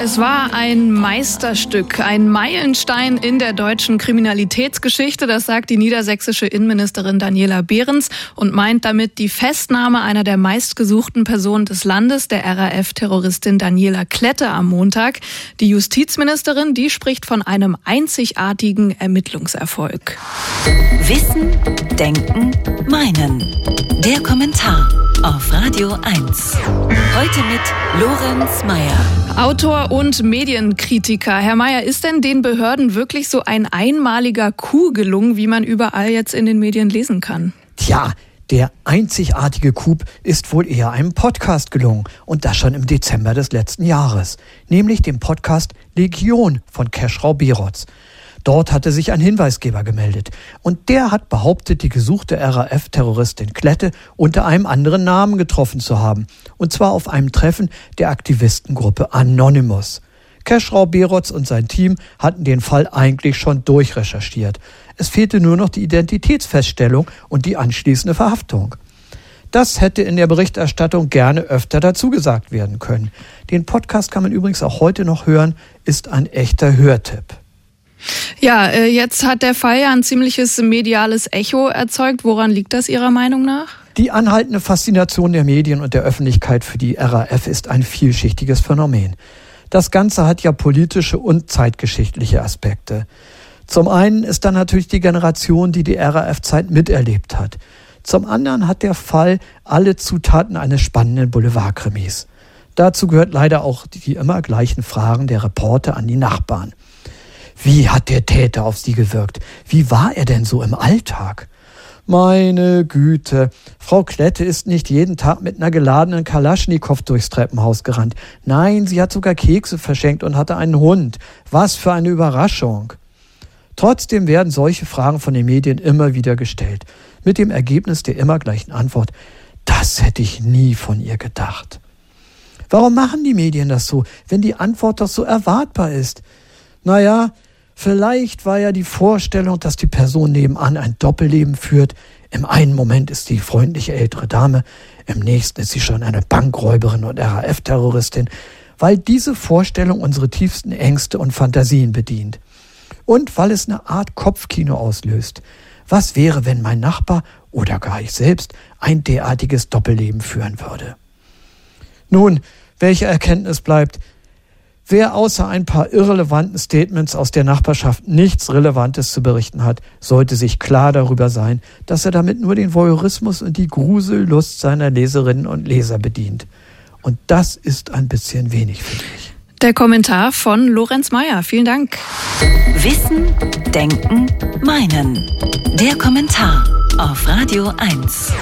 Es war ein Meisterstück, ein Meilenstein in der deutschen Kriminalitätsgeschichte, das sagt die niedersächsische Innenministerin Daniela Behrens und meint damit die Festnahme einer der meistgesuchten Personen des Landes, der RAF-Terroristin Daniela Klette am Montag. Die Justizministerin, die spricht von einem einzigartigen Ermittlungserfolg. Wissen, Denken, Meinen. Der Kommentar auf Radio 1. Heute mit Lorenz Mayer. Autor und Medienkritiker. Herr Mayer, ist denn den Behörden wirklich so ein einmaliger Coup gelungen, wie man überall jetzt in den Medien lesen kann? Tja, der einzigartige Coup ist wohl eher einem Podcast gelungen und das schon im Dezember des letzten Jahres, nämlich dem Podcast Legion von Keschrau Berotz. Dort hatte sich ein Hinweisgeber gemeldet und der hat behauptet, die gesuchte RAF-Terroristin Klette unter einem anderen Namen getroffen zu haben, und zwar auf einem Treffen der Aktivistengruppe Anonymous. Keschrau Berotz und sein Team hatten den Fall eigentlich schon durchrecherchiert. Es fehlte nur noch die Identitätsfeststellung und die anschließende Verhaftung. Das hätte in der Berichterstattung gerne öfter dazugesagt werden können. Den Podcast kann man übrigens auch heute noch hören, ist ein echter Hörtipp. Ja, äh, jetzt hat der Fall ja ein ziemliches mediales Echo erzeugt. Woran liegt das Ihrer Meinung nach? Die anhaltende Faszination der Medien und der Öffentlichkeit für die RAF ist ein vielschichtiges Phänomen. Das Ganze hat ja politische und zeitgeschichtliche Aspekte. Zum einen ist da natürlich die Generation, die die RAF-Zeit miterlebt hat. Zum anderen hat der Fall alle Zutaten eines spannenden Boulevardkrimis. Dazu gehört leider auch die immer gleichen Fragen der Reporter an die Nachbarn. Wie hat der Täter auf sie gewirkt? Wie war er denn so im Alltag? Meine Güte, Frau Klette ist nicht jeden Tag mit einer geladenen Kalaschnikow durchs Treppenhaus gerannt. Nein, sie hat sogar Kekse verschenkt und hatte einen Hund. Was für eine Überraschung. Trotzdem werden solche Fragen von den Medien immer wieder gestellt, mit dem Ergebnis der immer gleichen Antwort, das hätte ich nie von ihr gedacht. Warum machen die Medien das so, wenn die Antwort doch so erwartbar ist? Naja, Vielleicht war ja die Vorstellung, dass die Person nebenan ein Doppelleben führt. Im einen Moment ist sie freundliche ältere Dame, im nächsten ist sie schon eine Bankräuberin und RAF-Terroristin, weil diese Vorstellung unsere tiefsten Ängste und Fantasien bedient. Und weil es eine Art Kopfkino auslöst. Was wäre, wenn mein Nachbar oder gar ich selbst ein derartiges Doppelleben führen würde? Nun, welche Erkenntnis bleibt? Wer außer ein paar irrelevanten Statements aus der Nachbarschaft nichts Relevantes zu berichten hat, sollte sich klar darüber sein, dass er damit nur den Voyeurismus und die Grusellust seiner Leserinnen und Leser bedient. Und das ist ein bisschen wenig, finde ich. Der Kommentar von Lorenz Mayer. Vielen Dank. Wissen, Denken, Meinen. Der Kommentar auf Radio 1.